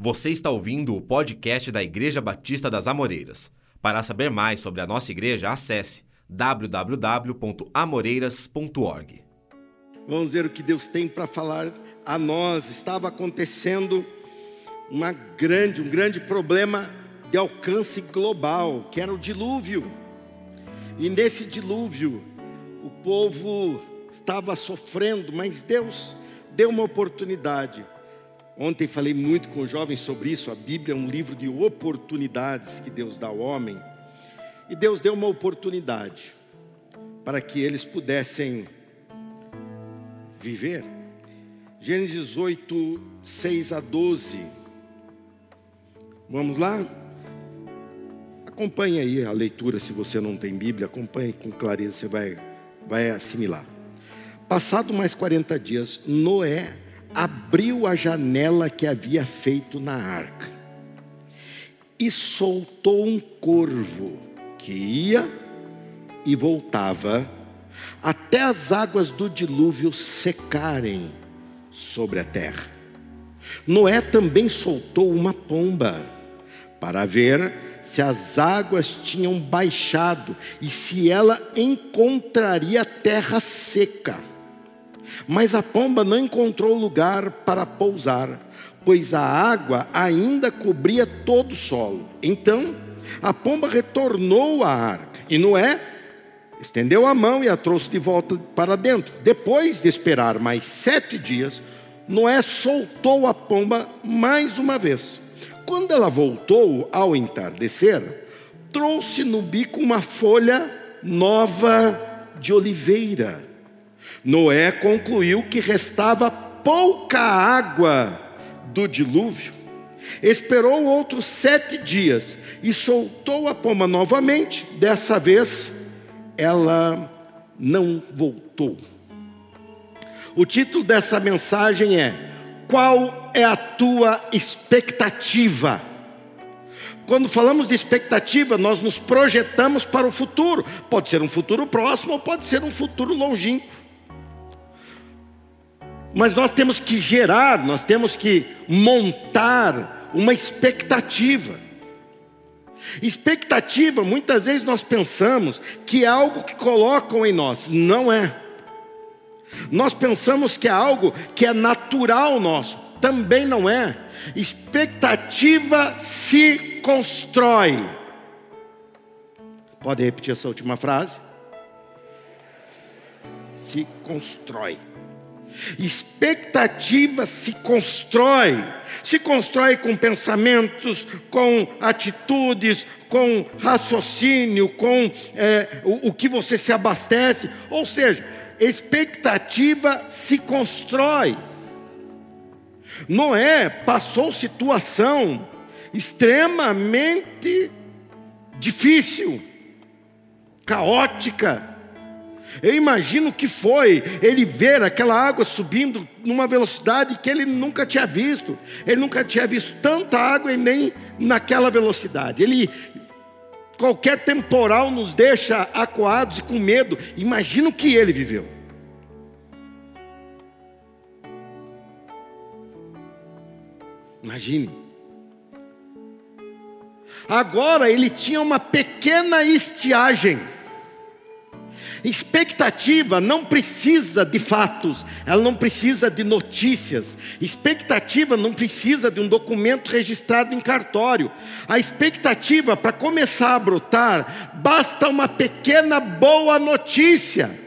Você está ouvindo o podcast da Igreja Batista das Amoreiras. Para saber mais sobre a nossa igreja, acesse www.amoreiras.org. Vamos ver o que Deus tem para falar a nós. Estava acontecendo uma grande, um grande problema de alcance global, que era o dilúvio. E nesse dilúvio, o povo estava sofrendo, mas Deus deu uma oportunidade Ontem falei muito com jovens sobre isso. A Bíblia é um livro de oportunidades que Deus dá ao homem. E Deus deu uma oportunidade para que eles pudessem viver. Gênesis 8, 6 a 12. Vamos lá? Acompanhe aí a leitura, se você não tem Bíblia, acompanhe com clareza, você vai, vai assimilar. Passado mais 40 dias, Noé abriu a janela que havia feito na arca e soltou um corvo que ia e voltava até as águas do dilúvio secarem sobre a terra. Noé também soltou uma pomba para ver se as águas tinham baixado e se ela encontraria terra seca. Mas a pomba não encontrou lugar para pousar, pois a água ainda cobria todo o solo. Então a pomba retornou à arca, e Noé estendeu a mão e a trouxe de volta para dentro. Depois de esperar mais sete dias, Noé soltou a pomba mais uma vez. Quando ela voltou ao entardecer, trouxe no bico uma folha nova de oliveira Noé concluiu que restava pouca água do dilúvio. Esperou outros sete dias e soltou a pomba novamente. Dessa vez, ela não voltou. O título dessa mensagem é: Qual é a tua expectativa? Quando falamos de expectativa, nós nos projetamos para o futuro. Pode ser um futuro próximo ou pode ser um futuro longínquo. Mas nós temos que gerar, nós temos que montar uma expectativa. Expectativa, muitas vezes nós pensamos que é algo que colocam em nós, não é. Nós pensamos que é algo que é natural nosso, também não é. Expectativa se constrói. Pode repetir essa última frase? Se constrói. Expectativa se constrói, se constrói com pensamentos, com atitudes, com raciocínio, com é, o, o que você se abastece. Ou seja, expectativa se constrói. Noé passou situação extremamente difícil, caótica, eu imagino que foi ele ver aquela água subindo numa velocidade que ele nunca tinha visto. Ele nunca tinha visto tanta água e nem naquela velocidade. Ele qualquer temporal nos deixa acuados e com medo. Imagina o que ele viveu. Imagine. Agora ele tinha uma pequena estiagem. Expectativa não precisa de fatos, ela não precisa de notícias. Expectativa não precisa de um documento registrado em cartório. A expectativa para começar a brotar, basta uma pequena boa notícia.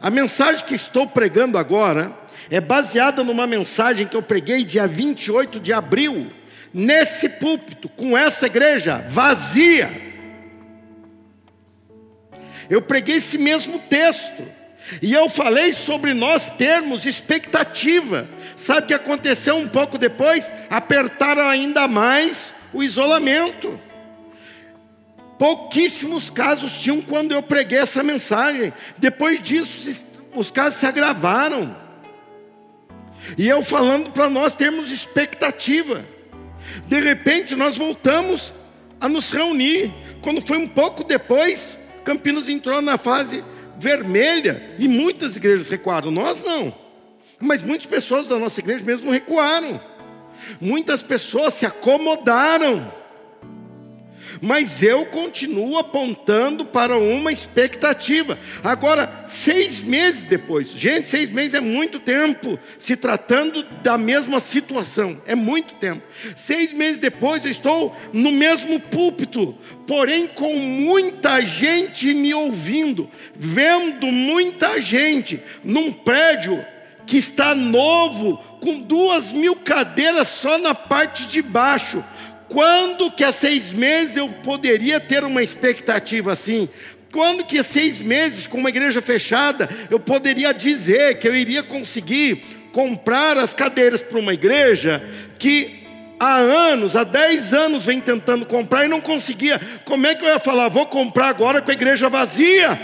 A mensagem que estou pregando agora é baseada numa mensagem que eu preguei dia 28 de abril, nesse púlpito, com essa igreja vazia. Eu preguei esse mesmo texto. E eu falei sobre nós termos expectativa. Sabe o que aconteceu um pouco depois? Apertaram ainda mais o isolamento. Pouquíssimos casos tinham quando eu preguei essa mensagem. Depois disso, os casos se agravaram. E eu falando para nós termos expectativa. De repente nós voltamos a nos reunir. Quando foi um pouco depois, Campinas entrou na fase vermelha e muitas igrejas recuaram, nós não. Mas muitas pessoas da nossa igreja mesmo recuaram. Muitas pessoas se acomodaram. Mas eu continuo apontando para uma expectativa. Agora, seis meses depois, gente, seis meses é muito tempo, se tratando da mesma situação, é muito tempo. Seis meses depois, eu estou no mesmo púlpito, porém com muita gente me ouvindo, vendo muita gente num prédio que está novo, com duas mil cadeiras só na parte de baixo. Quando que há seis meses eu poderia ter uma expectativa assim? Quando que há seis meses, com uma igreja fechada, eu poderia dizer que eu iria conseguir comprar as cadeiras para uma igreja que há anos, há dez anos vem tentando comprar e não conseguia? Como é que eu ia falar, vou comprar agora com a igreja vazia?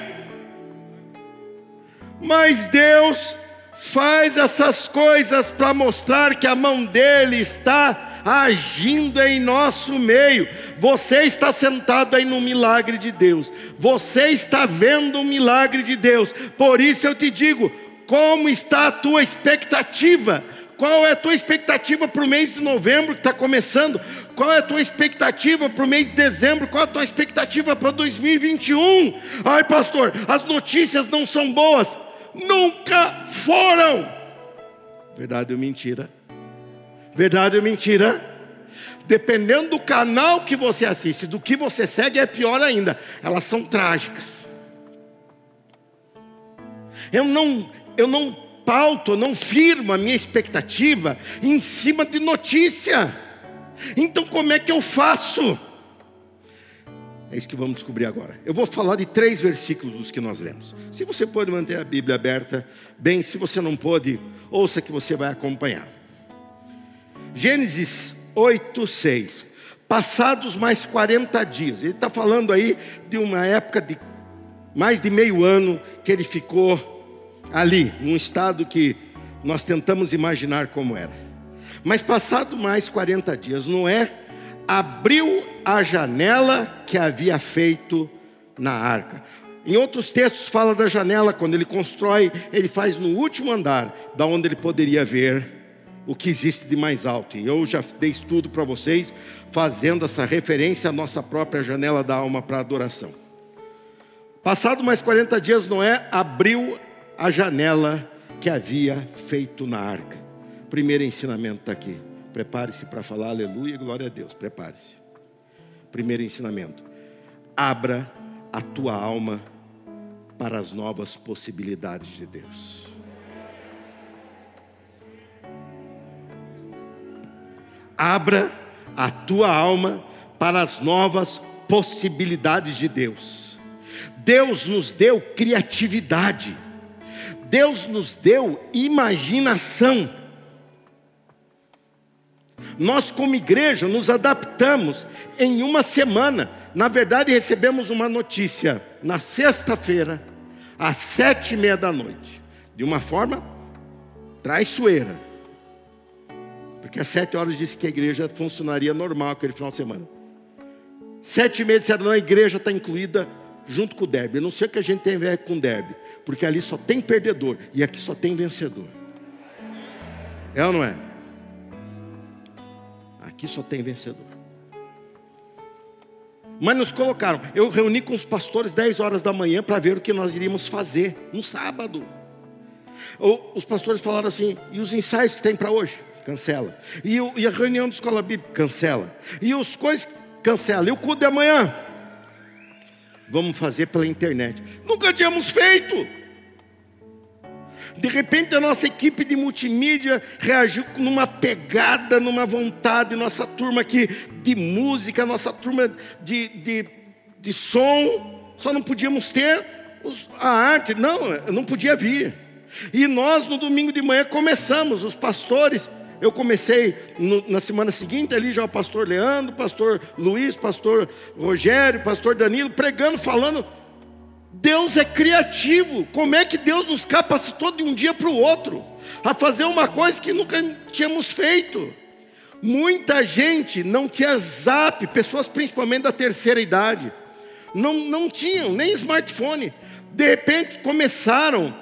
Mas Deus faz essas coisas para mostrar que a mão dele está agindo em nosso meio. Você está sentado aí no milagre de Deus. Você está vendo o milagre de Deus. Por isso eu te digo, como está a tua expectativa? Qual é a tua expectativa para o mês de novembro que está começando? Qual é a tua expectativa para o mês de dezembro? Qual é a tua expectativa para 2021? Ai, pastor, as notícias não são boas nunca foram. Verdade ou mentira? Verdade ou mentira? Dependendo do canal que você assiste, do que você segue, é pior ainda. Elas são trágicas. Eu não, eu não pauto, eu não firmo a minha expectativa em cima de notícia. Então como é que eu faço? É isso que vamos descobrir agora. Eu vou falar de três versículos dos que nós lemos. Se você pode manter a Bíblia aberta, bem, se você não pode, ouça que você vai acompanhar. Gênesis 8, 6. Passados mais 40 dias, ele está falando aí de uma época de mais de meio ano que ele ficou ali, num estado que nós tentamos imaginar como era. Mas passado mais 40 dias, Noé abriu a janela que havia feito na arca. Em outros textos fala da janela quando ele constrói, ele faz no último andar, da onde ele poderia ver o que existe de mais alto. E eu já dei estudo para vocês, fazendo essa referência à nossa própria janela da alma para adoração. Passado mais 40 dias, Noé abriu a janela que havia feito na arca. Primeiro ensinamento está aqui. Prepare-se para falar aleluia e glória a Deus. Prepare-se. Primeiro ensinamento: abra a tua alma para as novas possibilidades de Deus. Abra a tua alma para as novas possibilidades de Deus. Deus nos deu criatividade. Deus nos deu imaginação. Nós, como igreja, nos adaptamos em uma semana. Na verdade, recebemos uma notícia na sexta-feira, às sete e meia da noite, de uma forma traiçoeira. Porque às sete horas disse que a igreja funcionaria normal aquele final de semana. Sete e meia disseram, a igreja está incluída junto com o derby. Eu não sei o que a gente tem a ver com o derby, porque ali só tem perdedor e aqui só tem vencedor. É ou não é? Aqui só tem vencedor. Mas nos colocaram. Eu reuni com os pastores 10 horas da manhã para ver o que nós iríamos fazer no sábado. Os pastores falaram assim: e os ensaios que tem para hoje? Cancela. E, e, a reunião de escola bíblica? Cancela. E os coisas? Cancela. E o culto de amanhã? Vamos fazer pela internet. Nunca tínhamos feito. De repente a nossa equipe de multimídia reagiu numa pegada, numa vontade, nossa turma aqui de música, nossa turma de, de, de som, só não podíamos ter os, a arte, não, não podia vir. E nós no domingo de manhã começamos, os pastores, eu comecei no, na semana seguinte ali já o pastor Leandro, pastor Luiz, pastor Rogério, pastor Danilo, pregando, falando Deus é criativo. Como é que Deus nos capacitou de um dia para o outro a fazer uma coisa que nunca tínhamos feito? Muita gente não tinha zap, pessoas principalmente da terceira idade, não, não tinham nem smartphone. De repente começaram,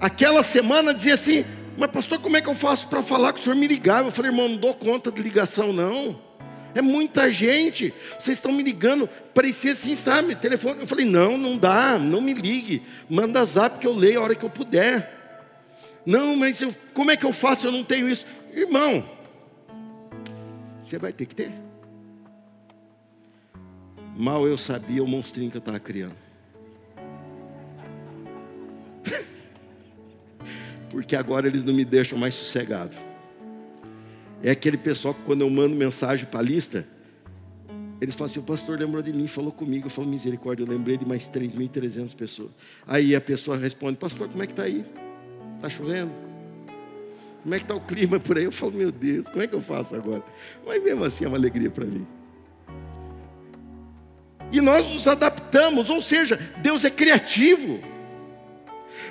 aquela semana, a dizer assim: Mas, pastor, como é que eu faço para falar que o senhor me ligava? Eu falei, irmão, não dou conta de ligação, não. É muita gente. Vocês estão me ligando, parecia assim, sabe? Telefone. Eu falei, não, não dá, não me ligue. Manda zap que eu leio a hora que eu puder. Não, mas eu, como é que eu faço? Eu não tenho isso. Irmão, você vai ter que ter. Mal eu sabia o monstrinho que eu estava criando. Porque agora eles não me deixam mais sossegado. É aquele pessoal que quando eu mando mensagem para a lista, eles falam assim, o pastor lembrou de mim, falou comigo, eu falo, misericórdia, eu lembrei de mais 3.300 pessoas. Aí a pessoa responde, pastor, como é que está aí? Está chovendo? Como é que está o clima por aí? Eu falo, meu Deus, como é que eu faço agora? Mas mesmo assim é uma alegria para mim. E nós nos adaptamos, ou seja, Deus é criativo.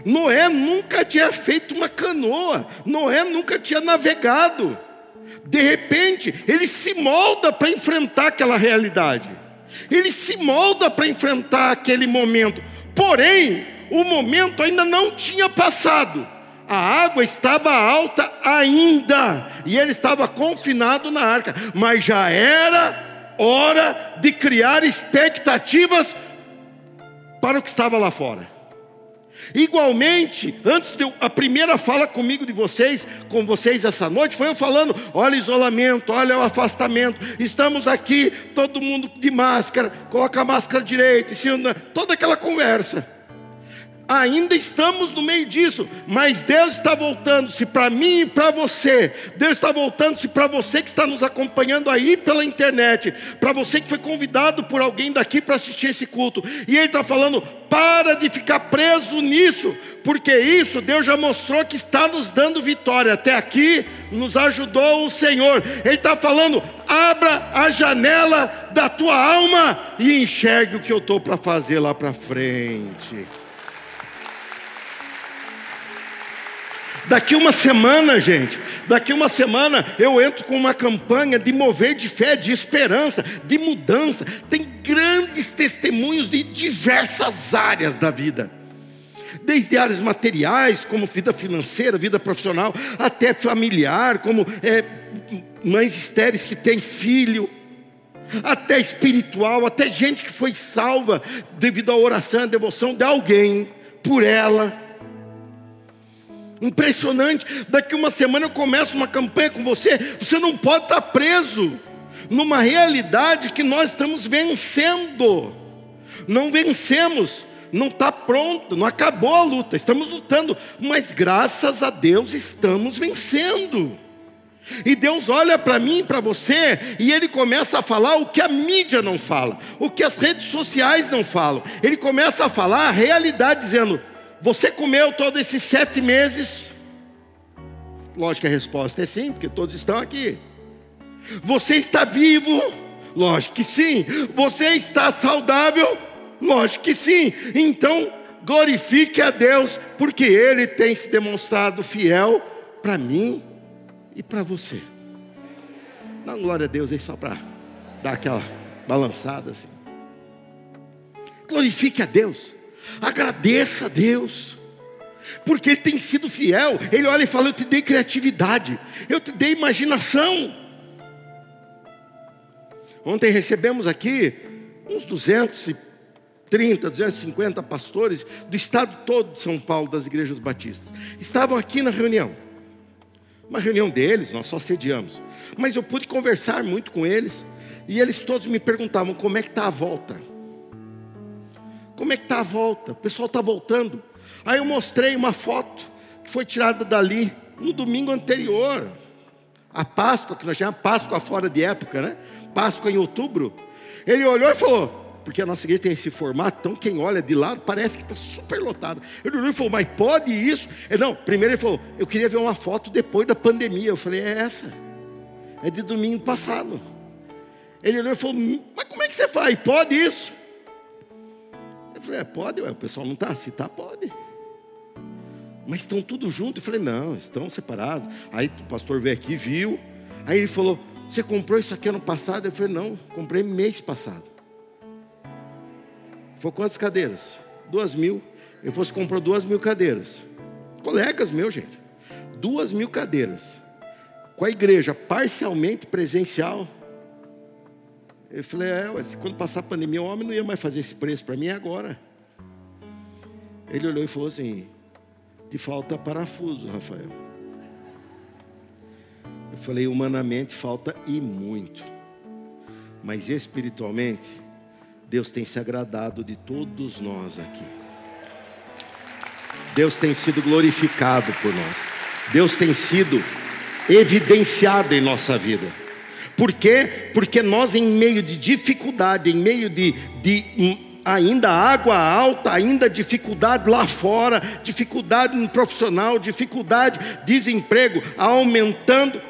Noé nunca tinha feito uma canoa, Noé nunca tinha navegado. De repente, ele se molda para enfrentar aquela realidade, ele se molda para enfrentar aquele momento, porém, o momento ainda não tinha passado, a água estava alta ainda, e ele estava confinado na arca, mas já era hora de criar expectativas para o que estava lá fora. Igualmente, antes de eu, a primeira fala comigo de vocês, com vocês essa noite, foi eu falando: olha o isolamento, olha o afastamento, estamos aqui, todo mundo de máscara, coloca a máscara direito, toda aquela conversa. Ainda estamos no meio disso, mas Deus está voltando-se para mim e para você. Deus está voltando-se para você que está nos acompanhando aí pela internet, para você que foi convidado por alguém daqui para assistir esse culto. E Ele está falando: para de ficar preso nisso, porque isso Deus já mostrou que está nos dando vitória. Até aqui nos ajudou o Senhor. Ele está falando: abra a janela da tua alma e enxergue o que eu estou para fazer lá para frente. Daqui uma semana, gente, daqui uma semana eu entro com uma campanha de mover de fé, de esperança, de mudança. Tem grandes testemunhos de diversas áreas da vida. Desde áreas materiais, como vida financeira, vida profissional, até familiar, como é, mães estéreis que têm filho, até espiritual, até gente que foi salva devido à oração, à devoção de alguém por ela. Impressionante. Daqui uma semana eu começo uma campanha com você. Você não pode estar preso numa realidade que nós estamos vencendo. Não vencemos, não está pronto, não acabou a luta, estamos lutando, mas graças a Deus estamos vencendo. E Deus olha para mim, para você, e Ele começa a falar o que a mídia não fala, o que as redes sociais não falam. Ele começa a falar a realidade, dizendo: você comeu todos esses sete meses? Lógico que a resposta é sim, porque todos estão aqui. Você está vivo? Lógico que sim. Você está saudável? Lógico que sim. Então, glorifique a Deus, porque Ele tem se demonstrado fiel para mim e para você. Dá glória a Deus aí só para dar aquela balançada assim. Glorifique a Deus. Agradeça a Deus, porque Ele tem sido fiel. Ele olha e fala: Eu te dei criatividade, eu te dei imaginação. Ontem recebemos aqui uns 230, 250 pastores do estado todo de São Paulo, das igrejas batistas. Estavam aqui na reunião. Uma reunião deles, nós só sediamos. Mas eu pude conversar muito com eles. E eles todos me perguntavam como é que está a volta. Como é que está a volta? O pessoal está voltando. Aí eu mostrei uma foto que foi tirada dali no domingo anterior. A Páscoa, que nós chamamos Páscoa fora de época, né? Páscoa em outubro. Ele olhou e falou, porque a nossa igreja tem esse formato, então quem olha de lado parece que está super lotado. Ele olhou e falou, mas pode isso? Ele, não, primeiro ele falou, eu queria ver uma foto depois da pandemia. Eu falei, é essa. É de domingo passado. Ele olhou e falou, mas como é que você faz? Pode isso? Falei, é, pode, ué, o pessoal não está? Se está, pode. Mas estão tudo junto? Eu falei, não, estão separados. Aí o pastor veio aqui, viu. Aí ele falou, você comprou isso aqui ano passado? Eu falei, não, comprei mês passado. Foi quantas cadeiras? Duas mil. Falou, você comprou duas mil cadeiras. Colegas meus, gente. duas mil cadeiras, com a igreja parcialmente presencial. Eu falei, é, quando passar a pandemia, o homem não ia mais fazer esse preço para mim agora. Ele olhou e falou assim: te falta parafuso, Rafael. Eu falei, humanamente falta e muito. Mas espiritualmente, Deus tem se agradado de todos nós aqui. Deus tem sido glorificado por nós. Deus tem sido evidenciado em nossa vida. Por quê? Porque nós, em meio de dificuldade, em meio de, de hum, ainda água alta, ainda dificuldade lá fora, dificuldade no profissional, dificuldade, desemprego aumentando,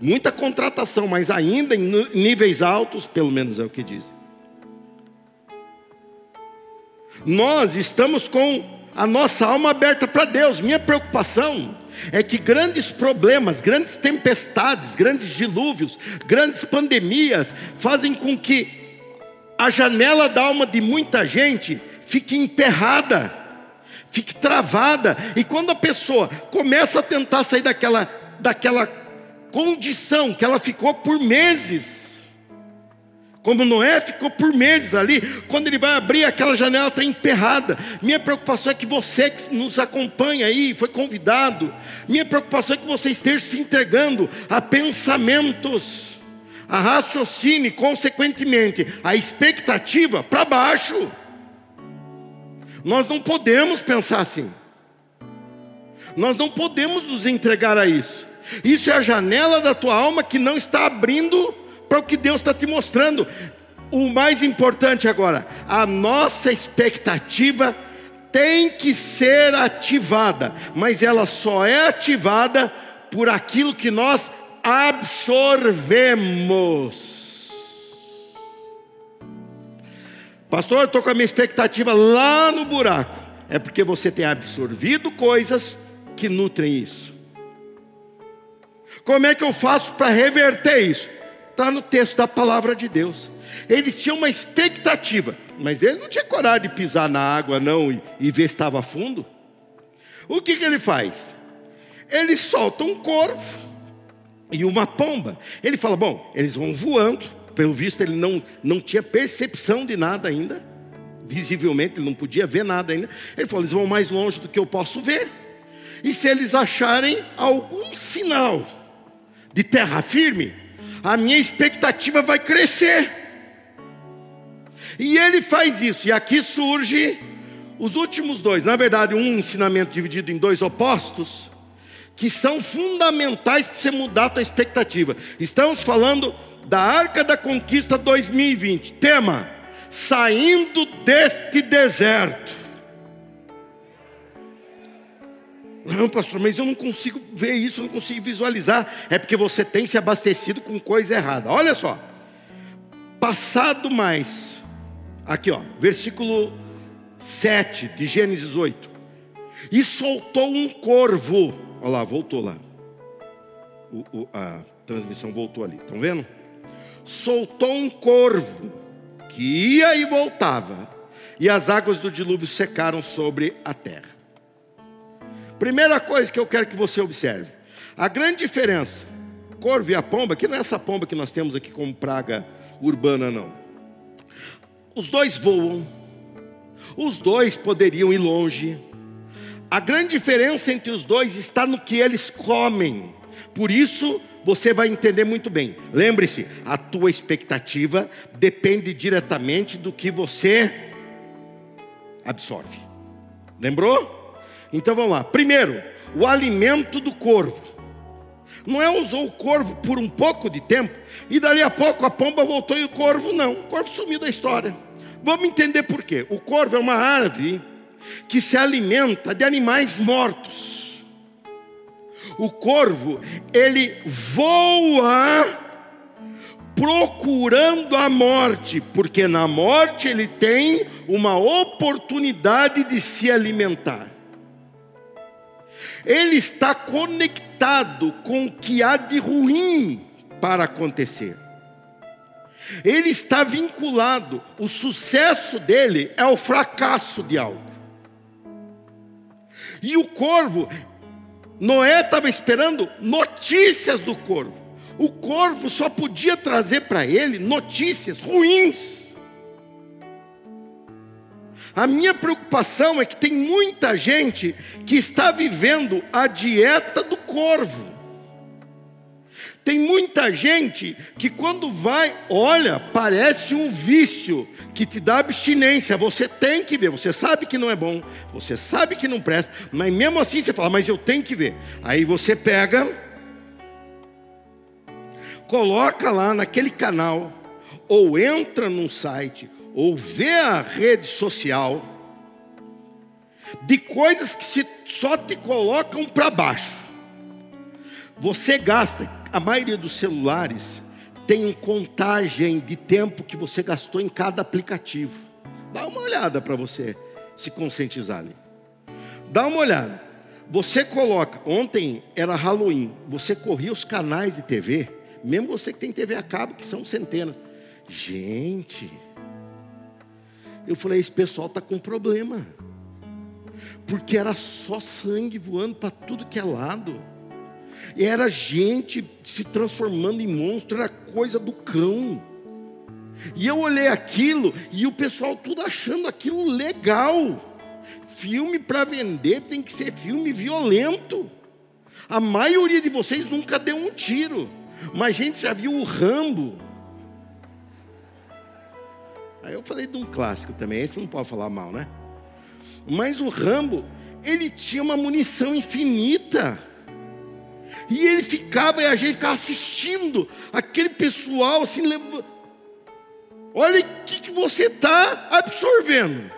muita contratação, mas ainda em níveis altos, pelo menos é o que dizem. Nós estamos com a nossa alma aberta para Deus. Minha preocupação é que grandes problemas, grandes tempestades, grandes dilúvios, grandes pandemias fazem com que a janela da alma de muita gente fique enterrada, fique travada. E quando a pessoa começa a tentar sair daquela, daquela condição que ela ficou por meses, como Noé ficou por meses ali, quando ele vai abrir aquela janela está emperrada. Minha preocupação é que você que nos acompanha aí, foi convidado. Minha preocupação é que você esteja se entregando a pensamentos, a raciocínio, consequentemente, a expectativa para baixo. Nós não podemos pensar assim. Nós não podemos nos entregar a isso. Isso é a janela da tua alma que não está abrindo para o que Deus está te mostrando. O mais importante agora, a nossa expectativa tem que ser ativada, mas ela só é ativada por aquilo que nós absorvemos. Pastor, estou com a minha expectativa lá no buraco. É porque você tem absorvido coisas que nutrem isso. Como é que eu faço para reverter isso? Está no texto da palavra de Deus. Ele tinha uma expectativa, mas ele não tinha coragem de pisar na água, não, e, e ver se estava fundo. O que, que ele faz? Ele solta um corvo e uma pomba. Ele fala: bom, eles vão voando. Pelo visto, ele não, não tinha percepção de nada ainda. Visivelmente, ele não podia ver nada ainda. Ele falou: eles vão mais longe do que eu posso ver. E se eles acharem algum sinal de terra firme, a minha expectativa vai crescer. E ele faz isso, e aqui surge os últimos dois, na verdade, um ensinamento dividido em dois opostos, que são fundamentais para você mudar a tua expectativa. Estamos falando da Arca da Conquista 2020. Tema: saindo deste deserto. Não, pastor, mas eu não consigo ver isso, não consigo visualizar. É porque você tem se abastecido com coisa errada. Olha só. Passado mais, aqui ó, versículo 7 de Gênesis 8. E soltou um corvo. Olha lá, voltou lá. O, o, a transmissão voltou ali, estão vendo? Soltou um corvo que ia e voltava, e as águas do dilúvio secaram sobre a terra. Primeira coisa que eu quero que você observe: a grande diferença, corvo e a pomba, que não é essa pomba que nós temos aqui como praga urbana, não. Os dois voam, os dois poderiam ir longe. A grande diferença entre os dois está no que eles comem. Por isso, você vai entender muito bem. Lembre-se, a tua expectativa depende diretamente do que você absorve. Lembrou? Então vamos lá. Primeiro, o alimento do corvo. Não é usou o corvo por um pouco de tempo e dali a pouco a pomba voltou e o corvo não. O corvo sumiu da história. Vamos entender por quê. O corvo é uma ave que se alimenta de animais mortos. O corvo, ele voa procurando a morte, porque na morte ele tem uma oportunidade de se alimentar ele está conectado com o que há de ruim para acontecer. Ele está vinculado, o sucesso dele é o fracasso de algo. E o corvo, Noé estava esperando notícias do corvo. O corvo só podia trazer para ele notícias ruins. A minha preocupação é que tem muita gente que está vivendo a dieta do corvo. Tem muita gente que quando vai, olha, parece um vício que te dá abstinência. Você tem que ver, você sabe que não é bom, você sabe que não presta, mas mesmo assim você fala, mas eu tenho que ver. Aí você pega, coloca lá naquele canal, ou entra num site, ou vê a rede social, de coisas que só te colocam para baixo. Você gasta a maioria dos celulares tem contagem de tempo que você gastou em cada aplicativo. Dá uma olhada para você se conscientizar ali. Dá uma olhada. Você coloca, ontem era Halloween, você corria os canais de TV, mesmo você que tem TV a cabo, que são centenas. Gente, eu falei, esse pessoal está com problema. Porque era só sangue voando para tudo que é lado. Era gente se transformando em monstro, era coisa do cão. E eu olhei aquilo e o pessoal tudo achando aquilo legal. Filme para vender tem que ser filme violento. A maioria de vocês nunca deu um tiro, mas a gente já viu o Rambo. Aí eu falei de um clássico também, esse não pode falar mal, né? Mas o Rambo, ele tinha uma munição infinita. E ele ficava, e a gente ficava assistindo, aquele pessoal assim. Olha o que, que você está absorvendo.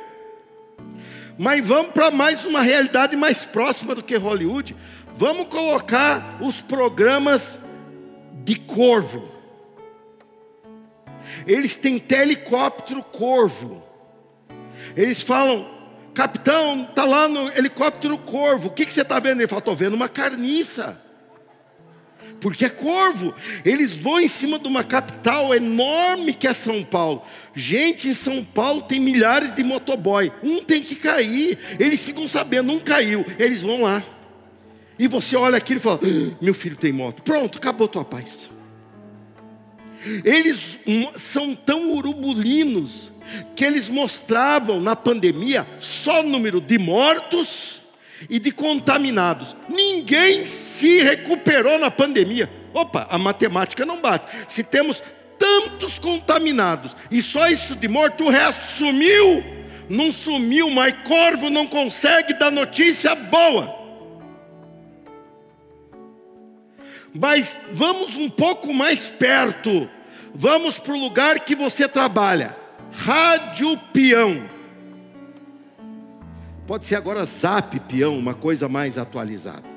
Mas vamos para mais uma realidade mais próxima do que Hollywood. Vamos colocar os programas de corvo. Eles têm helicóptero corvo. Eles falam, capitão, está lá no helicóptero corvo. O que, que você está vendo? Ele fala, estou vendo uma carniça porque é corvo. Eles vão em cima de uma capital enorme que é São Paulo. Gente, em São Paulo tem milhares de motoboy. Um tem que cair. Eles ficam sabendo, um caiu. Eles vão lá. E você olha aquilo e fala: ah, Meu filho tem moto. Pronto, acabou tua paz. Eles são tão urubulinos que eles mostravam na pandemia só o número de mortos e de contaminados. Ninguém se recuperou na pandemia. Opa, a matemática não bate. Se temos tantos contaminados e só isso de morto, o resto sumiu. Não sumiu, mas corvo não consegue dar notícia boa. Mas vamos um pouco mais perto. Vamos para o lugar que você trabalha. Rádio Peão. Pode ser agora Zap Peão, uma coisa mais atualizada.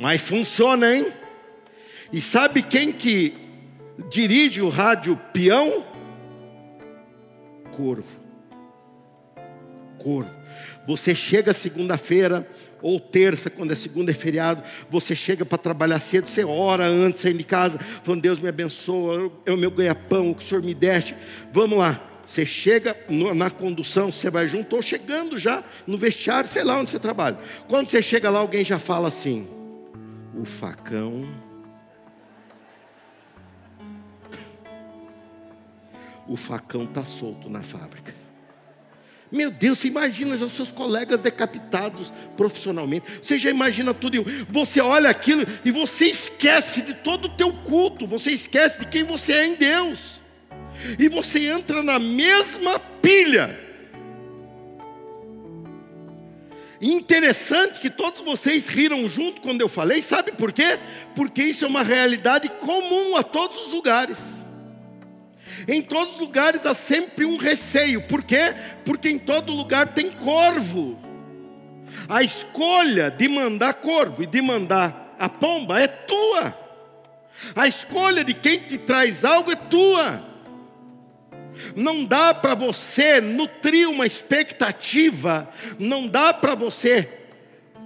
Mas funciona, hein? E sabe quem que dirige o rádio Peão? Corvo. Corvo. Você chega segunda-feira ou terça, quando é segunda é feriado, você chega para trabalhar cedo, você ora antes de sair de casa, falando, Deus me abençoa, o meu ganha-pão, o que o Senhor me deste. Vamos lá. Você chega na condução, você vai junto, ou chegando já no vestiário, sei lá onde você trabalha. Quando você chega lá, alguém já fala assim: o facão. O facão está solto na fábrica. Meu Deus, você imagina os seus colegas decapitados profissionalmente. Você já imagina tudo. Você olha aquilo e você esquece de todo o teu culto. Você esquece de quem você é em Deus e você entra na mesma pilha. Interessante que todos vocês riram junto quando eu falei, sabe por quê? Porque isso é uma realidade comum a todos os lugares. Em todos os lugares há sempre um receio, por quê? Porque em todo lugar tem corvo. A escolha de mandar corvo e de mandar a pomba é tua. A escolha de quem te traz algo é tua. Não dá para você nutrir uma expectativa, não dá para você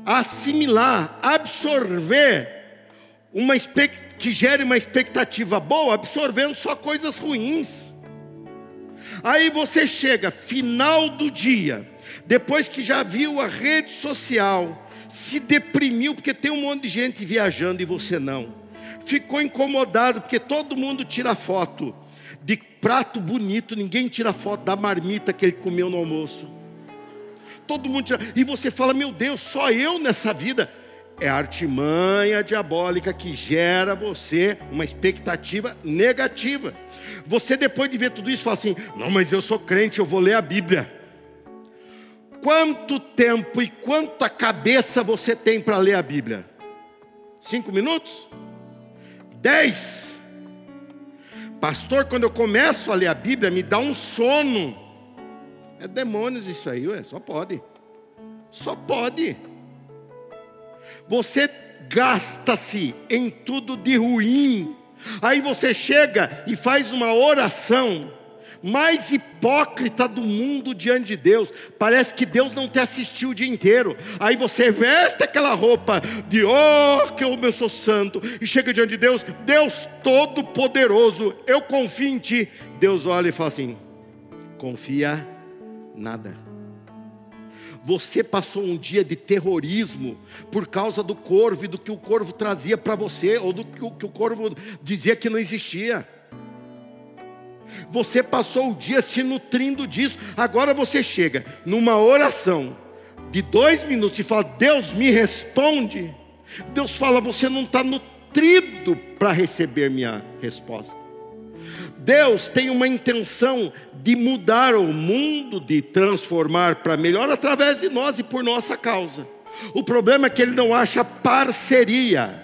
assimilar, absorver uma que gere uma expectativa boa, absorvendo só coisas ruins. Aí você chega, final do dia, depois que já viu a rede social, se deprimiu porque tem um monte de gente viajando e você não. Ficou incomodado porque todo mundo tira foto de prato bonito, ninguém tira foto da marmita que ele comeu no almoço. Todo mundo tira, e você fala: "Meu Deus, só eu nessa vida". É a artimanha diabólica que gera você uma expectativa negativa. Você depois de ver tudo isso fala assim: "Não, mas eu sou crente, eu vou ler a Bíblia". Quanto tempo e quanta cabeça você tem para ler a Bíblia? Cinco minutos? Dez? Pastor, quando eu começo a ler a Bíblia, me dá um sono. É demônios isso aí, ué, só pode. Só pode. Você gasta-se em tudo de ruim. Aí você chega e faz uma oração mais hipócrita do mundo diante de Deus. Parece que Deus não te assistiu o dia inteiro. Aí você veste aquela roupa de oh, que eu sou santo e chega diante de Deus, Deus todo poderoso, eu confio em ti. Deus olha e fala assim: confia nada. Você passou um dia de terrorismo por causa do corvo e do que o corvo trazia para você, ou do que o corvo dizia que não existia. Você passou o dia se nutrindo disso. Agora você chega numa oração de dois minutos e fala: Deus me responde. Deus fala: Você não está nutrido para receber minha resposta. Deus tem uma intenção de mudar o mundo, de transformar para melhor através de nós e por nossa causa. O problema é que ele não acha parceria.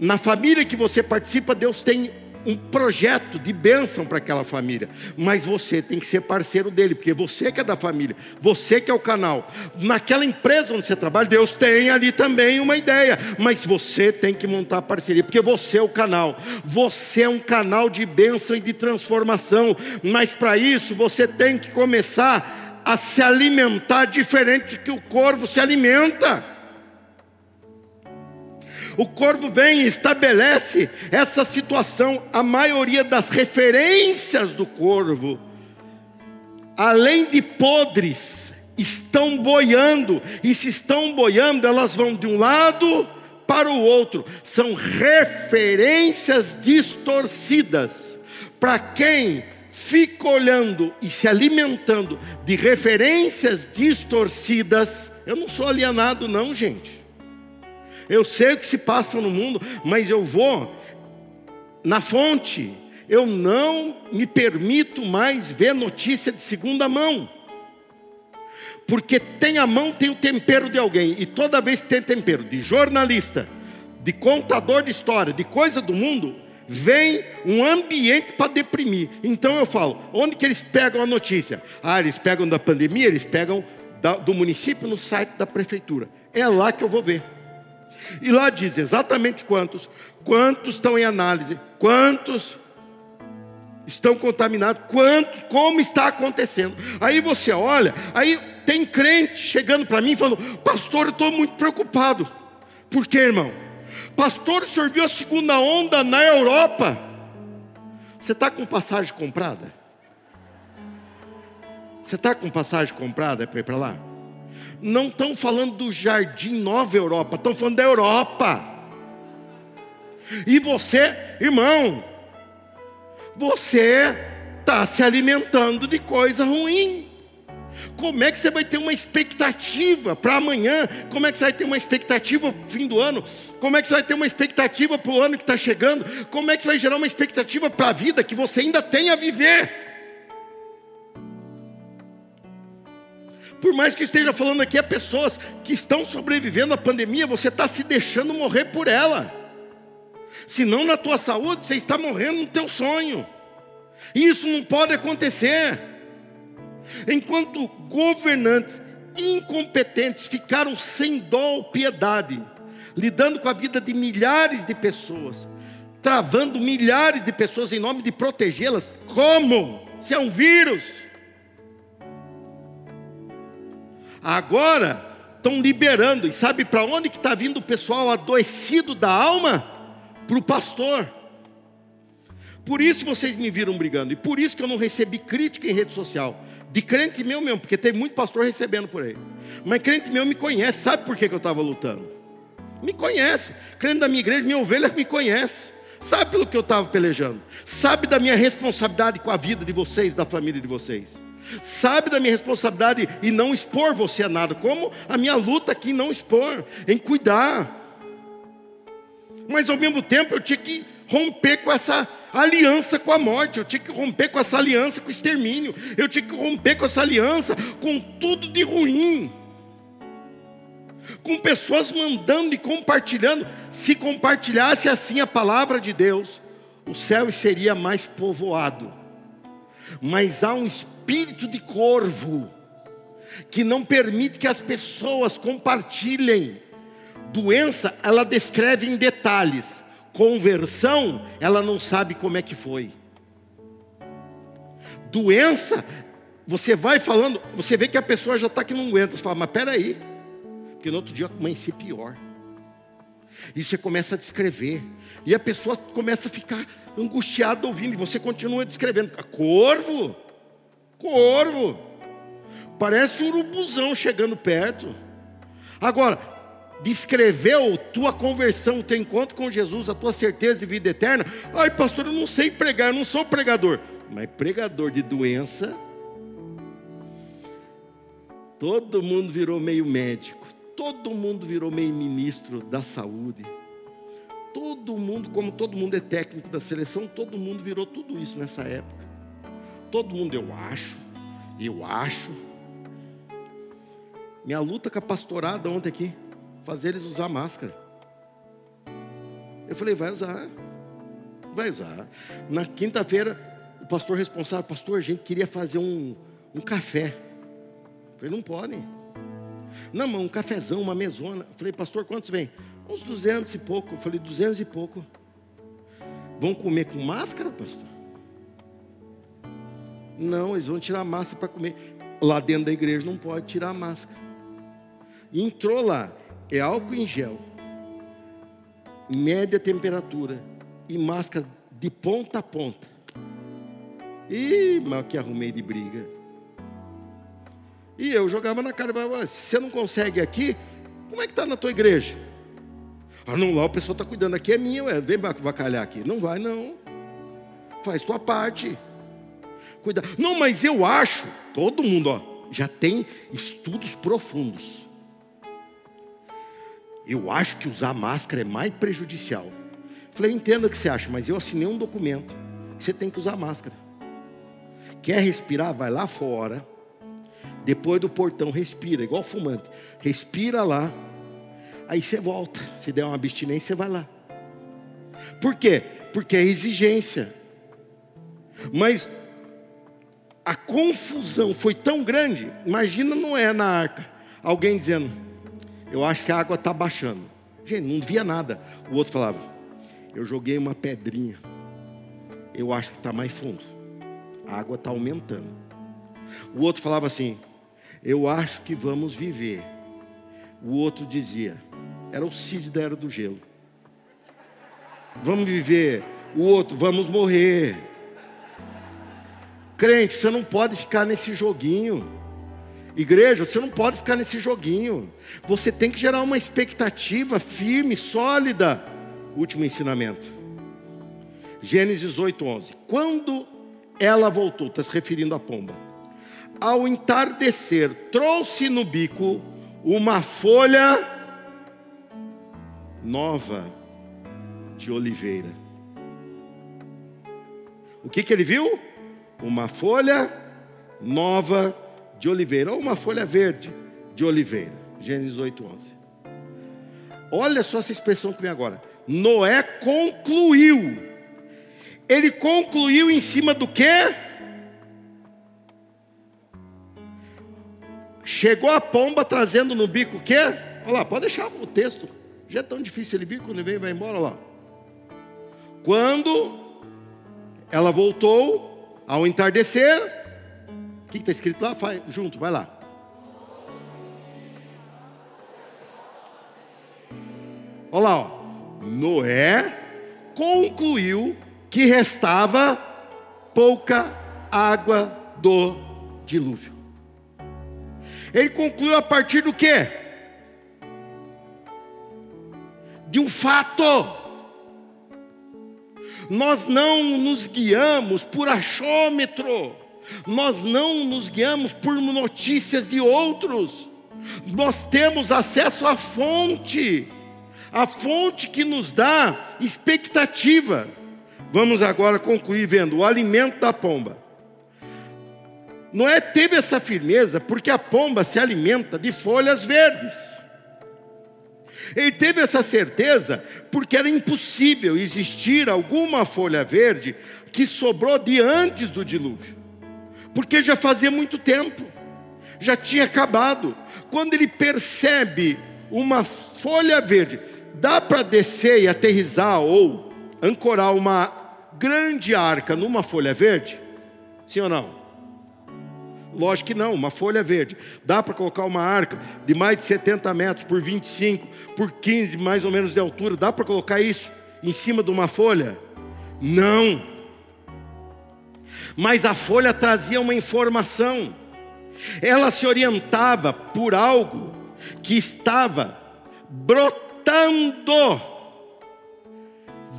Na família que você participa, Deus tem um projeto de bênção para aquela família, mas você tem que ser parceiro dele, porque você que é da família, você que é o canal. Naquela empresa onde você trabalha, Deus tem ali também uma ideia, mas você tem que montar parceria, porque você é o canal. Você é um canal de bênção e de transformação, mas para isso você tem que começar a se alimentar diferente do que o corvo se alimenta. O corvo vem e estabelece essa situação. A maioria das referências do corvo, além de podres, estão boiando. E se estão boiando, elas vão de um lado para o outro. São referências distorcidas. Para quem fica olhando e se alimentando de referências distorcidas, eu não sou alienado, não, gente. Eu sei o que se passa no mundo, mas eu vou na fonte. Eu não me permito mais ver notícia de segunda mão. Porque tem a mão, tem o tempero de alguém. E toda vez que tem tempero de jornalista, de contador de história, de coisa do mundo, vem um ambiente para deprimir. Então eu falo, onde que eles pegam a notícia? Ah, eles pegam da pandemia, eles pegam da, do município no site da prefeitura. É lá que eu vou ver. E lá diz exatamente quantos, quantos estão em análise, quantos estão contaminados, quantos, como está acontecendo. Aí você olha, aí tem crente chegando para mim falando: Pastor, eu estou muito preocupado. Por quê, irmão? Pastor, o senhor viu a segunda onda na Europa? Você está com passagem comprada? Você está com passagem comprada para ir para lá? Não estão falando do jardim Nova Europa, estão falando da Europa. E você, irmão, você está se alimentando de coisa ruim. Como é que você vai ter uma expectativa para amanhã? Como é que você vai ter uma expectativa para o fim do ano? Como é que você vai ter uma expectativa para o ano que está chegando? Como é que você vai gerar uma expectativa para a vida que você ainda tem a viver? Por mais que esteja falando aqui a pessoas que estão sobrevivendo à pandemia, você está se deixando morrer por ela. Se não na tua saúde, você está morrendo no teu sonho. Isso não pode acontecer. Enquanto governantes incompetentes ficaram sem dó ou piedade, lidando com a vida de milhares de pessoas, travando milhares de pessoas em nome de protegê-las, como? Se é um vírus. Agora estão liberando, e sabe para onde que está vindo o pessoal adoecido da alma? Para o pastor. Por isso vocês me viram brigando. E por isso que eu não recebi crítica em rede social. De crente meu mesmo, porque tem muito pastor recebendo por aí. Mas crente meu me conhece, sabe por que, que eu estava lutando? Me conhece. Crente da minha igreja, minha ovelha me conhece. Sabe pelo que eu estava pelejando. Sabe da minha responsabilidade com a vida de vocês, da família de vocês. Sabe da minha responsabilidade em não expor você a nada. Como a minha luta aqui não expor, em cuidar. Mas ao mesmo tempo eu tinha que romper com essa aliança com a morte, eu tinha que romper com essa aliança com o extermínio, eu tinha que romper com essa aliança com tudo de ruim, com pessoas mandando e compartilhando. Se compartilhasse assim a palavra de Deus, o céu seria mais povoado. Mas há um espírito de corvo que não permite que as pessoas compartilhem. Doença, ela descreve em detalhes Conversão, ela não sabe como é que foi. Doença, você vai falando, você vê que a pessoa já está que não aguenta. Você fala, mas peraí, porque no outro dia amanheci pior. E você começa a descrever. E a pessoa começa a ficar angustiada ouvindo. E você continua descrevendo. Corvo, corvo. Parece um urubuzão chegando perto. Agora, descreveu tua conversão, teu encontro com Jesus, a tua certeza de vida eterna. Ai, pastor, eu não sei pregar, eu não sou pregador. Mas pregador de doença, todo mundo virou meio médico, todo mundo virou meio ministro da saúde. Todo mundo, como todo mundo é técnico da seleção, todo mundo virou tudo isso nessa época. Todo mundo, eu acho, eu acho. Minha luta com a pastorada ontem aqui fazer eles usar máscara. Eu falei, vai usar. Vai usar. Na quinta-feira, o pastor responsável, pastor, a gente queria fazer um, um café. Eu falei, não podem. Não, mas um cafezão, uma mesona. Eu falei, pastor, quantos vem? Uns duzentos e pouco. Eu falei, duzentos e pouco. Vão comer com máscara, pastor? Não, eles vão tirar máscara para comer. Lá dentro da igreja não pode tirar a máscara. Entrou lá é álcool em gel, média temperatura e máscara de ponta a ponta. Ih, mas que arrumei de briga. E eu jogava na cara, você não consegue aqui, como é que está na tua igreja? Ah, não, lá o pessoal está cuidando, aqui é minha, ué, vem vacalhar aqui. Não vai, não. Faz tua parte. Cuida. Não, mas eu acho, todo mundo, ó, já tem estudos profundos eu acho que usar máscara é mais prejudicial. Falei, entenda o que você acha, mas eu assinei um documento que você tem que usar máscara. Quer respirar? Vai lá fora. Depois do portão, respira, igual fumante. Respira lá. Aí você volta. Se der uma abstinência, você vai lá. Por quê? Porque é exigência. Mas a confusão foi tão grande. Imagina não é na arca. Alguém dizendo, eu acho que a água está baixando. Gente, não via nada. O outro falava, eu joguei uma pedrinha. Eu acho que está mais fundo. A água está aumentando. O outro falava assim, eu acho que vamos viver. O outro dizia, era o Cid da Era do Gelo. Vamos viver. O outro, vamos morrer. Crente, você não pode ficar nesse joguinho. Igreja, você não pode ficar nesse joguinho. Você tem que gerar uma expectativa firme, sólida. Último ensinamento. Gênesis 8:11. Quando ela voltou, está se referindo à pomba. Ao entardecer, trouxe no bico uma folha nova de oliveira. O que, que ele viu? Uma folha nova de oliveira, ou uma folha verde de oliveira. Gênesis 8, 11. Olha só essa expressão que vem agora. Noé concluiu. Ele concluiu em cima do quê? Chegou a pomba trazendo no bico o quê? Olha lá, pode deixar o texto. Já é tão difícil ele vir, quando ele vem, vai embora lá. Quando ela voltou ao entardecer, o que está escrito lá? Faz, junto, vai lá. Olha lá, ó. Noé concluiu que restava pouca água do dilúvio. Ele concluiu a partir do quê? De um fato. Nós não nos guiamos por achômetro, nós não nos guiamos por notícias de outros, nós temos acesso à fonte, a fonte que nos dá expectativa. Vamos agora concluir vendo o alimento da pomba. Noé teve essa firmeza porque a pomba se alimenta de folhas verdes. Ele teve essa certeza porque era impossível existir alguma folha verde que sobrou de antes do dilúvio, porque já fazia muito tempo, já tinha acabado. Quando ele percebe uma folha verde, dá para descer e aterrizar ou ancorar uma grande arca numa folha verde? Sim ou não? Lógico que não, uma folha verde. Dá para colocar uma arca de mais de 70 metros por 25, por 15 mais ou menos de altura. Dá para colocar isso em cima de uma folha? Não. Mas a folha trazia uma informação. Ela se orientava por algo que estava brotando.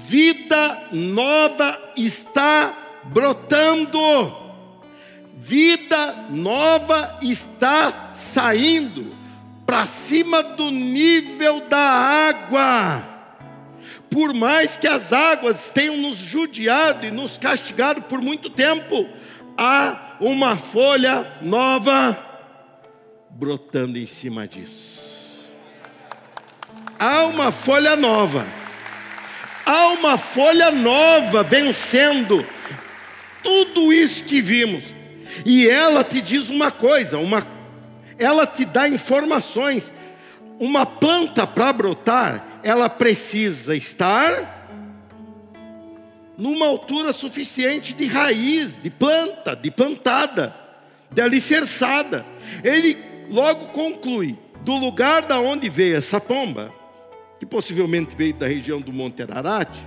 Vida nova está brotando vida nova está saindo para cima do nível da água. Por mais que as águas tenham nos judiado e nos castigado por muito tempo, há uma folha nova brotando em cima disso. Há uma folha nova. Há uma folha nova vencendo tudo isso que vimos. E ela te diz uma coisa, uma, ela te dá informações. Uma planta para brotar, ela precisa estar numa altura suficiente de raiz, de planta, de plantada, de alicerçada. Ele logo conclui: do lugar da onde veio essa pomba, que possivelmente veio da região do Monte Ararat,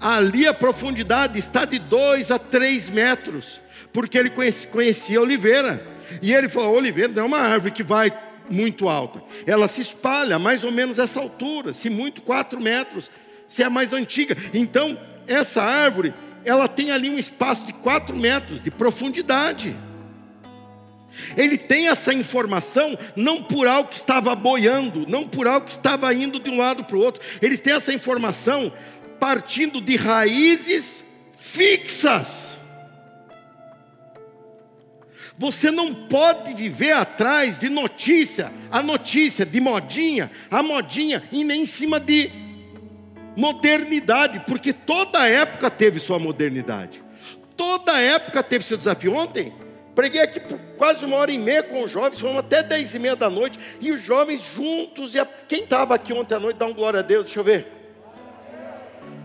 ali a profundidade está de 2 a 3 metros porque ele conhecia a oliveira. E ele falou: a oliveira não é uma árvore que vai muito alta, ela se espalha mais ou menos essa altura, se muito quatro metros, se é mais antiga. Então, essa árvore, ela tem ali um espaço de quatro metros de profundidade. Ele tem essa informação não por algo que estava boiando, não por algo que estava indo de um lado para o outro. Ele tem essa informação partindo de raízes fixas. Você não pode viver atrás de notícia, a notícia de modinha, a modinha e nem em cima de modernidade, porque toda época teve sua modernidade. Toda época teve seu desafio. Ontem preguei aqui por quase uma hora e meia com os jovens, fomos até dez e meia da noite, e os jovens juntos. E a... Quem estava aqui ontem à noite, dá um glória a Deus, deixa eu ver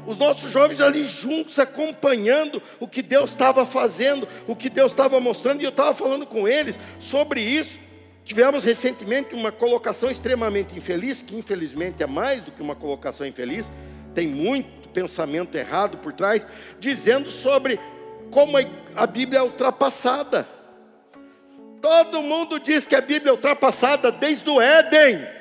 os nossos jovens ali juntos, acompanhando o que Deus estava fazendo, o que Deus estava mostrando, e eu estava falando com eles sobre isso. Tivemos recentemente uma colocação extremamente infeliz, que infelizmente é mais do que uma colocação infeliz, tem muito pensamento errado por trás, dizendo sobre como a Bíblia é ultrapassada. Todo mundo diz que a Bíblia é ultrapassada desde o Éden.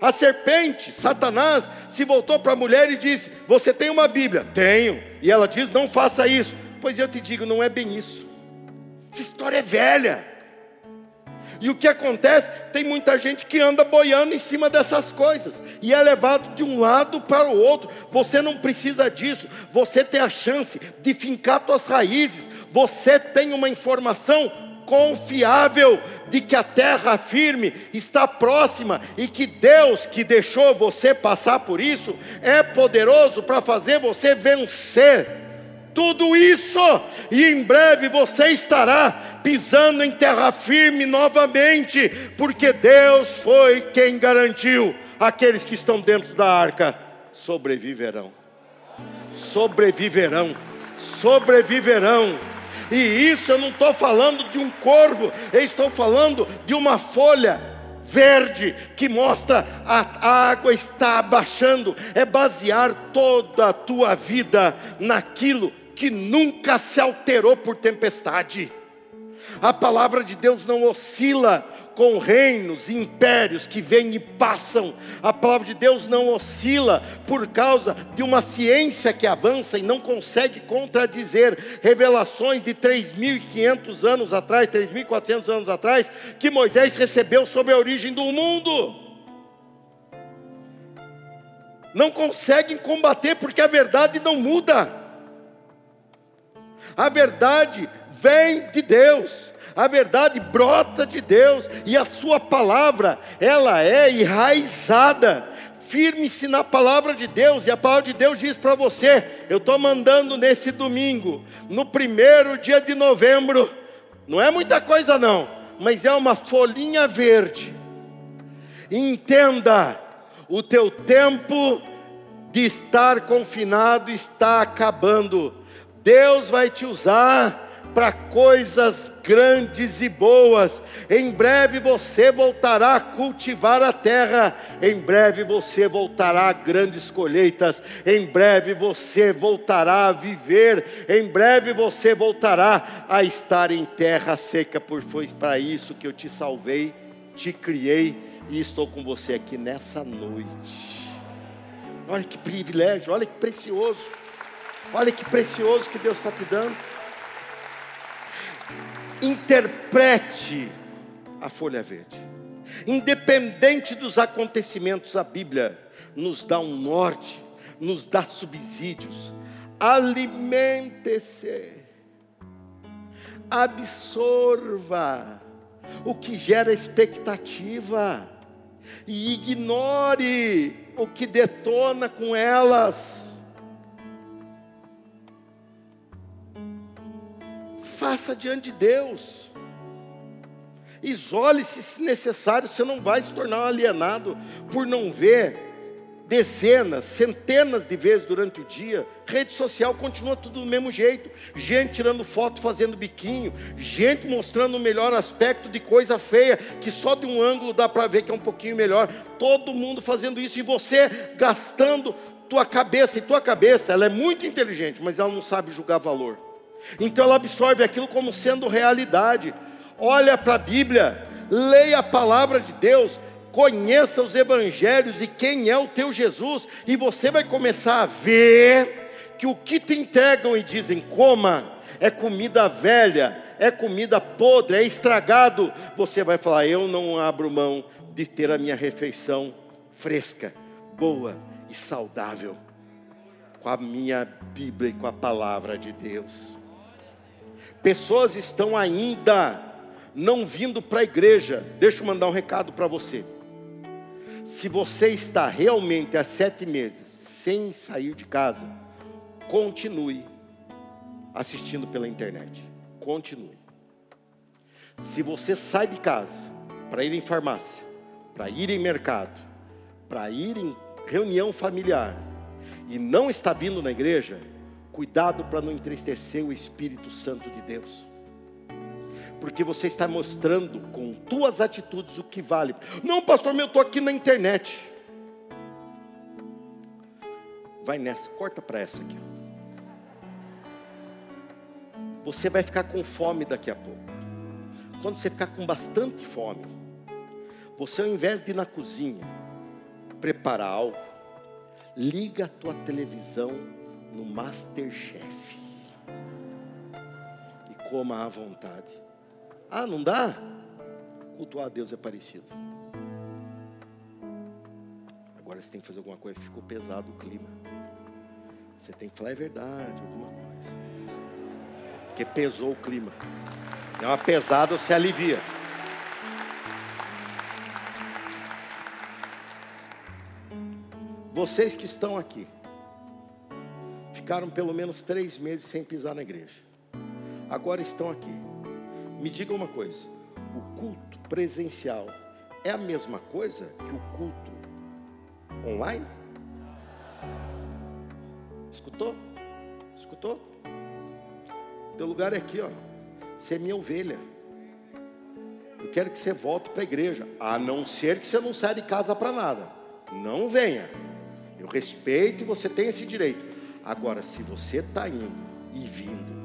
A serpente, Satanás, se voltou para a mulher e disse: Você tem uma Bíblia? Tenho. E ela diz: Não faça isso. Pois eu te digo, não é bem isso. Essa história é velha. E o que acontece? Tem muita gente que anda boiando em cima dessas coisas e é levado de um lado para o outro. Você não precisa disso. Você tem a chance de fincar suas raízes. Você tem uma informação confiável de que a terra firme está próxima e que Deus que deixou você passar por isso é poderoso para fazer você vencer tudo isso, e em breve você estará pisando em terra firme novamente, porque Deus foi quem garantiu: aqueles que estão dentro da arca sobreviverão, sobreviverão, sobreviverão e isso eu não estou falando de um corvo, eu estou falando de uma folha verde que mostra a água está abaixando, é basear toda a tua vida naquilo que nunca se alterou por tempestade. A palavra de Deus não oscila com reinos e impérios que vêm e passam. A palavra de Deus não oscila por causa de uma ciência que avança e não consegue contradizer revelações de 3.500 anos atrás, 3.400 anos atrás, que Moisés recebeu sobre a origem do mundo. Não conseguem combater porque a verdade não muda. A verdade vem de Deus, a verdade brota de Deus, e a Sua palavra, ela é enraizada. Firme-se na palavra de Deus, e a palavra de Deus diz para você: eu estou mandando nesse domingo, no primeiro dia de novembro, não é muita coisa não, mas é uma folhinha verde. Entenda, o teu tempo de estar confinado está acabando. Deus vai te usar para coisas grandes e boas. Em breve você voltará a cultivar a terra, em breve você voltará a grandes colheitas, em breve você voltará a viver, em breve você voltará a estar em terra seca, por foi para isso que eu te salvei, te criei e estou com você aqui nessa noite. Olha que privilégio, olha que precioso, olha que precioso que Deus está te dando interprete a folha verde. Independente dos acontecimentos, a Bíblia nos dá um norte, nos dá subsídios. Alimente-se, absorva o que gera expectativa e ignore o que detona com elas. Faça diante de Deus. Isole-se se necessário, você não vai se tornar um alienado por não ver dezenas, centenas de vezes durante o dia. Rede social continua tudo do mesmo jeito. Gente tirando foto, fazendo biquinho, gente mostrando o melhor aspecto de coisa feia, que só de um ângulo dá para ver que é um pouquinho melhor. Todo mundo fazendo isso e você gastando tua cabeça, e tua cabeça, ela é muito inteligente, mas ela não sabe julgar valor. Então ela absorve aquilo como sendo realidade. Olha para a Bíblia, leia a palavra de Deus, conheça os evangelhos e quem é o teu Jesus, e você vai começar a ver que o que te entregam e dizem coma é comida velha, é comida podre, é estragado. Você vai falar: eu não abro mão de ter a minha refeição fresca, boa e saudável, com a minha Bíblia e com a palavra de Deus. Pessoas estão ainda não vindo para a igreja. Deixa eu mandar um recado para você. Se você está realmente há sete meses sem sair de casa, continue assistindo pela internet. Continue. Se você sai de casa para ir em farmácia, para ir em mercado, para ir em reunião familiar e não está vindo na igreja, Cuidado para não entristecer o Espírito Santo de Deus. Porque você está mostrando com tuas atitudes o que vale. Não, pastor, eu estou aqui na internet. Vai nessa, corta para essa aqui. Você vai ficar com fome daqui a pouco. Quando você ficar com bastante fome, você ao invés de ir na cozinha preparar algo, liga a tua televisão no Masterchef. E coma à vontade. Ah, não dá? Cultuar a Deus é parecido. Agora você tem que fazer alguma coisa, ficou pesado o clima. Você tem que falar é verdade, alguma coisa. Porque pesou o clima. É uma pesada, você alivia. Vocês que estão aqui, ficaram pelo menos três meses sem pisar na igreja. Agora estão aqui. Me diga uma coisa: o culto presencial é a mesma coisa que o culto online? Escutou? Escutou? Teu lugar é aqui, ó. Você é minha ovelha. eu quero que você volte para a igreja, a não ser que você não saia de casa para nada. Não venha. Eu respeito e você tem esse direito. Agora, se você está indo e vindo,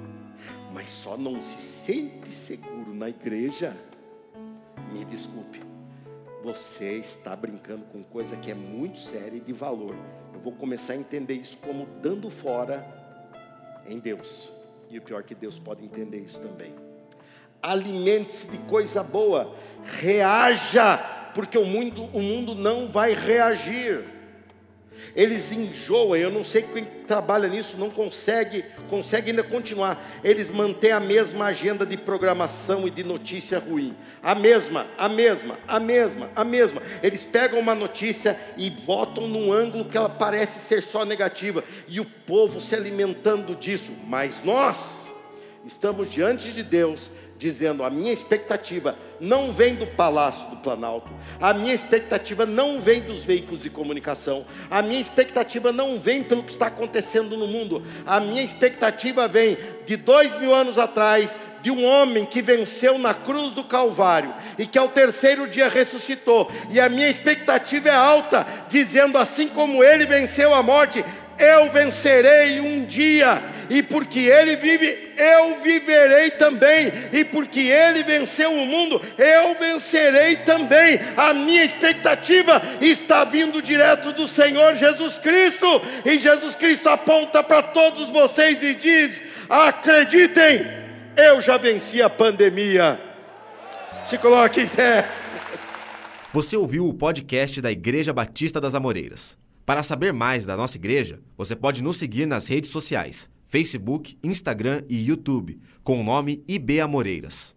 mas só não se sente seguro na igreja, me desculpe, você está brincando com coisa que é muito séria e de valor. Eu vou começar a entender isso como dando fora em Deus. E o pior é que Deus pode entender isso também. Alimente-se de coisa boa, reaja, porque o mundo, o mundo não vai reagir. Eles enjoam, eu não sei quem trabalha nisso não consegue, consegue ainda continuar. Eles mantêm a mesma agenda de programação e de notícia ruim. A mesma, a mesma, a mesma, a mesma. Eles pegam uma notícia e botam num ângulo que ela parece ser só negativa e o povo se alimentando disso. Mas nós estamos diante de Deus dizendo: a minha expectativa não vem do Palácio do Planalto, a minha expectativa não vem dos veículos de comunicação, a minha expectativa não vem pelo que está acontecendo no mundo, a minha expectativa vem de dois mil anos atrás, de um homem que venceu na cruz do Calvário e que ao terceiro dia ressuscitou, e a minha expectativa é alta, dizendo assim como ele venceu a morte, eu vencerei um dia, e porque Ele vive, eu viverei também, e porque Ele venceu o mundo, eu vencerei também. A minha expectativa está vindo direto do Senhor Jesus Cristo, e Jesus Cristo aponta para todos vocês e diz: acreditem, eu já venci a pandemia. Se coloque em pé. Você ouviu o podcast da Igreja Batista das Amoreiras. Para saber mais da nossa igreja, você pode nos seguir nas redes sociais: Facebook, Instagram e YouTube, com o nome IB Amoreiras.